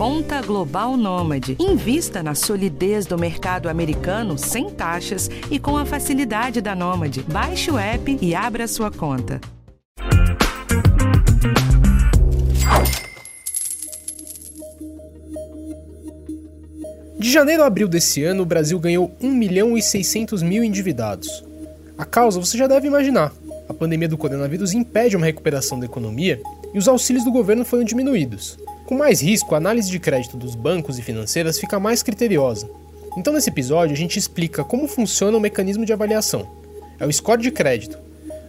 Conta Global Nômade. Invista na solidez do mercado americano sem taxas e com a facilidade da Nômade. Baixe o app e abra sua conta. De janeiro a abril desse ano, o Brasil ganhou 1 milhão e 600 mil endividados. A causa você já deve imaginar. A pandemia do coronavírus impede uma recuperação da economia e os auxílios do governo foram diminuídos. Com mais risco, a análise de crédito dos bancos e financeiras fica mais criteriosa. Então, nesse episódio, a gente explica como funciona o mecanismo de avaliação. É o score de crédito.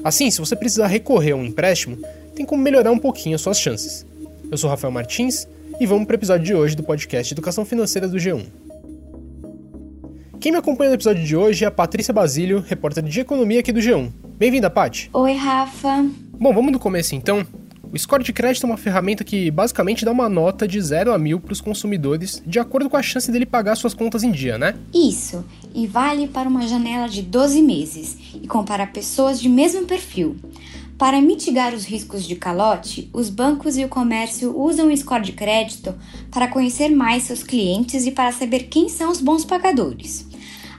Assim, se você precisar recorrer a um empréstimo, tem como melhorar um pouquinho as suas chances. Eu sou Rafael Martins e vamos para o episódio de hoje do podcast Educação Financeira do G1. Quem me acompanha no episódio de hoje é a Patrícia Basílio, repórter de economia aqui do G1. Bem-vinda, Paty. Oi, Rafa. Bom, vamos do começo então. O score de crédito é uma ferramenta que basicamente dá uma nota de 0 a 1000 para os consumidores, de acordo com a chance dele pagar suas contas em dia, né? Isso, e vale para uma janela de 12 meses e compara pessoas de mesmo perfil. Para mitigar os riscos de calote, os bancos e o comércio usam o score de crédito para conhecer mais seus clientes e para saber quem são os bons pagadores.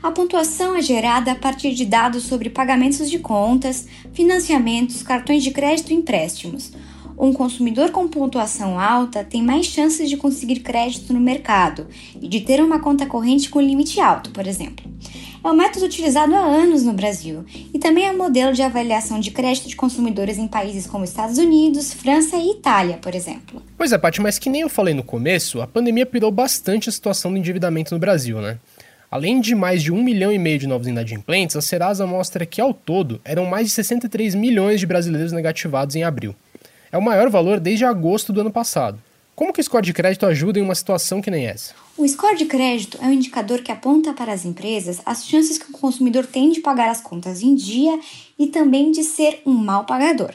A pontuação é gerada a partir de dados sobre pagamentos de contas, financiamentos, cartões de crédito e empréstimos. Um consumidor com pontuação alta tem mais chances de conseguir crédito no mercado e de ter uma conta corrente com limite alto, por exemplo. É um método utilizado há anos no Brasil e também é um modelo de avaliação de crédito de consumidores em países como Estados Unidos, França e Itália, por exemplo. Pois é, Paty, mas que nem eu falei no começo, a pandemia pirou bastante a situação do endividamento no Brasil, né? Além de mais de um milhão e meio de novos inadimplentes, a Serasa mostra que, ao todo, eram mais de 63 milhões de brasileiros negativados em abril. É o maior valor desde agosto do ano passado. Como que o score de crédito ajuda em uma situação que nem essa? O score de crédito é um indicador que aponta para as empresas as chances que o consumidor tem de pagar as contas em dia e também de ser um mau pagador.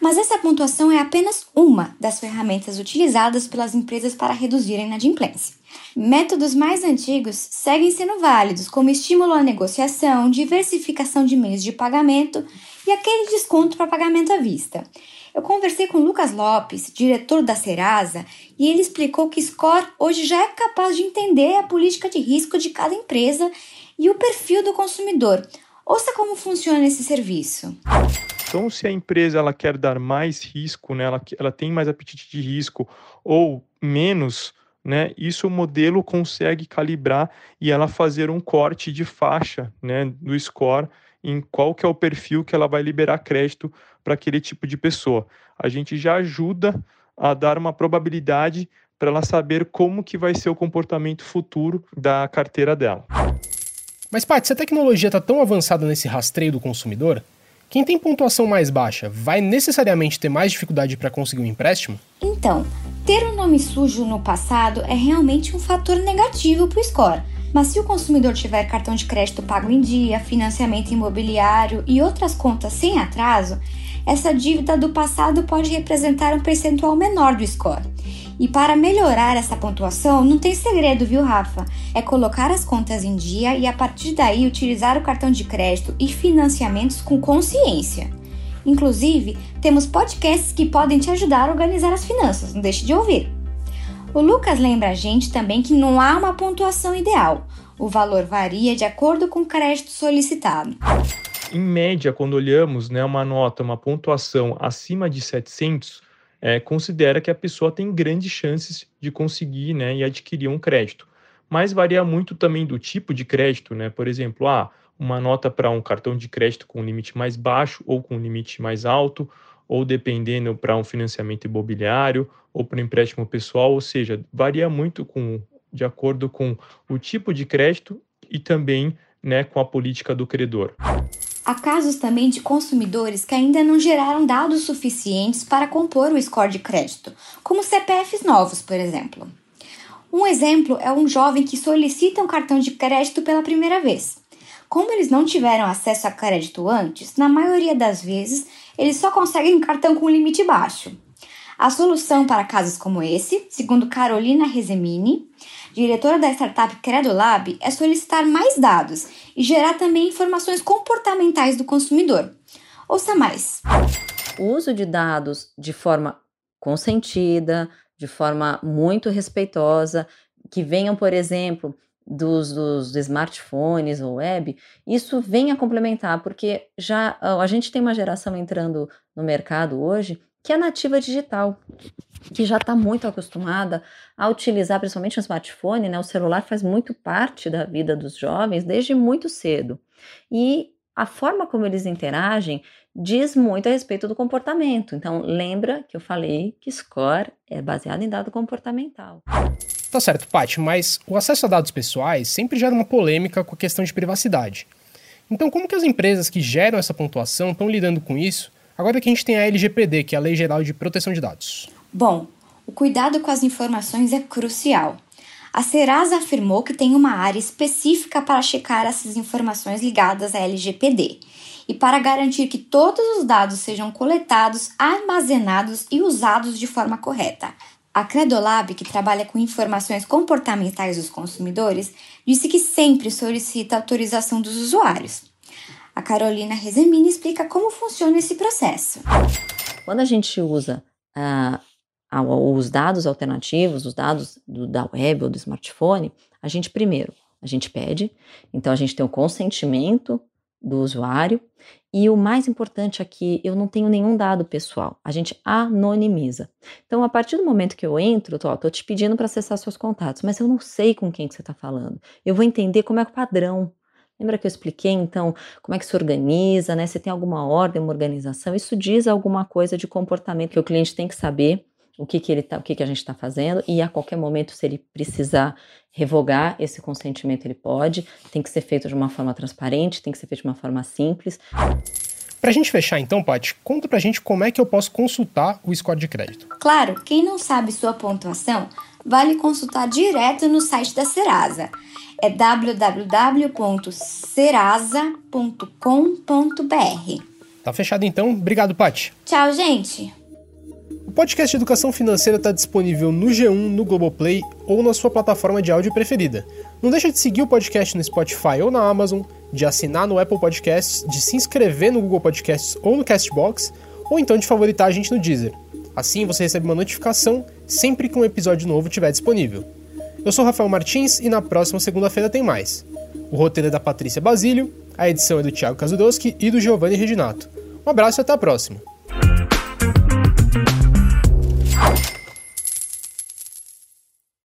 Mas essa pontuação é apenas uma das ferramentas utilizadas pelas empresas para reduzir a inadimplência. Métodos mais antigos seguem sendo válidos, como estímulo à negociação, diversificação de meios de pagamento e aquele desconto para pagamento à vista. Eu conversei com Lucas Lopes, diretor da Serasa, e ele explicou que Score hoje já é capaz de entender a política de risco de cada empresa e o perfil do consumidor. Ouça como funciona esse serviço. Então, se a empresa ela quer dar mais risco, né, ela, ela tem mais apetite de risco ou menos, né, isso o modelo consegue calibrar e ela fazer um corte de faixa né, do score em qual que é o perfil que ela vai liberar crédito para aquele tipo de pessoa. A gente já ajuda a dar uma probabilidade para ela saber como que vai ser o comportamento futuro da carteira dela. Mas, Paty, se a tecnologia está tão avançada nesse rastreio do consumidor, quem tem pontuação mais baixa vai necessariamente ter mais dificuldade para conseguir um empréstimo? Então, ter um nome sujo no passado é realmente um fator negativo para o score. Mas se o consumidor tiver cartão de crédito pago em dia, financiamento imobiliário e outras contas sem atraso, essa dívida do passado pode representar um percentual menor do score. E para melhorar essa pontuação, não tem segredo, viu, Rafa? É colocar as contas em dia e a partir daí utilizar o cartão de crédito e financiamentos com consciência. Inclusive, temos podcasts que podem te ajudar a organizar as finanças, não deixe de ouvir. O Lucas lembra a gente também que não há uma pontuação ideal. O valor varia de acordo com o crédito solicitado. Em média, quando olhamos né, uma nota, uma pontuação acima de 700, é, considera que a pessoa tem grandes chances de conseguir né, e adquirir um crédito. Mas varia muito também do tipo de crédito, né? Por exemplo, ah, uma nota para um cartão de crédito com limite mais baixo ou com limite mais alto, ou dependendo para um financiamento imobiliário ou para um empréstimo pessoal, ou seja, varia muito com, de acordo com o tipo de crédito e também né, com a política do credor. Há casos também de consumidores que ainda não geraram dados suficientes para compor o score de crédito, como CPFs novos, por exemplo. Um exemplo é um jovem que solicita um cartão de crédito pela primeira vez. Como eles não tiveram acesso a crédito antes, na maioria das vezes eles só conseguem cartão com limite baixo. A solução para casos como esse, segundo Carolina Rezemini, diretora da startup Credolab, é solicitar mais dados e gerar também informações comportamentais do consumidor. Ouça mais. O uso de dados de forma consentida, de forma muito respeitosa, que venham, por exemplo, dos, dos, smartphones ou web, isso vem a complementar, porque já a gente tem uma geração entrando no mercado hoje que é nativa digital, que já está muito acostumada a utilizar, principalmente o smartphone, né? O celular faz muito parte da vida dos jovens desde muito cedo. E a forma como eles interagem diz muito a respeito do comportamento. Então, lembra que eu falei que score é baseado em dado comportamental. Tá certo, Paty, mas o acesso a dados pessoais sempre gera uma polêmica com a questão de privacidade. Então, como que as empresas que geram essa pontuação estão lidando com isso, agora que a gente tem a LGPD, que é a Lei Geral de Proteção de Dados? Bom, o cuidado com as informações é crucial. A Serasa afirmou que tem uma área específica para checar essas informações ligadas à LGPD e para garantir que todos os dados sejam coletados, armazenados e usados de forma correta. A Credolab, que trabalha com informações comportamentais dos consumidores, disse que sempre solicita autorização dos usuários. A Carolina Rezemini explica como funciona esse processo. Quando a gente usa uh, os dados alternativos, os dados do, da web ou do smartphone, a gente primeiro, a gente pede, então a gente tem o consentimento do usuário e o mais importante aqui, eu não tenho nenhum dado pessoal, a gente anonimiza. Então, a partir do momento que eu entro, tô, ó, tô te pedindo para acessar seus contatos, mas eu não sei com quem que você está falando. Eu vou entender como é o padrão. Lembra que eu expliquei, então, como é que se organiza, né? Se tem alguma ordem, uma organização, isso diz alguma coisa de comportamento que o cliente tem que saber o que, que ele tá, o que, que a gente está fazendo e a qualquer momento, se ele precisar revogar esse consentimento, ele pode. Tem que ser feito de uma forma transparente, tem que ser feito de uma forma simples. Para a gente fechar então, Paty, conta para a gente como é que eu posso consultar o score de crédito. Claro, quem não sabe sua pontuação, vale consultar direto no site da Serasa. É www.serasa.com.br. Tá fechado então. Obrigado, Paty. Tchau, gente. O podcast Educação Financeira está disponível no G1, no Globoplay ou na sua plataforma de áudio preferida. Não deixa de seguir o podcast no Spotify ou na Amazon, de assinar no Apple Podcasts, de se inscrever no Google Podcasts ou no Castbox, ou então de favoritar a gente no Deezer. Assim você recebe uma notificação sempre que um episódio novo estiver disponível. Eu sou Rafael Martins e na próxima segunda-feira tem mais. O roteiro é da Patrícia Basílio, a edição é do Thiago Kazudowski e do Giovanni Reginato. Um abraço e até a próxima!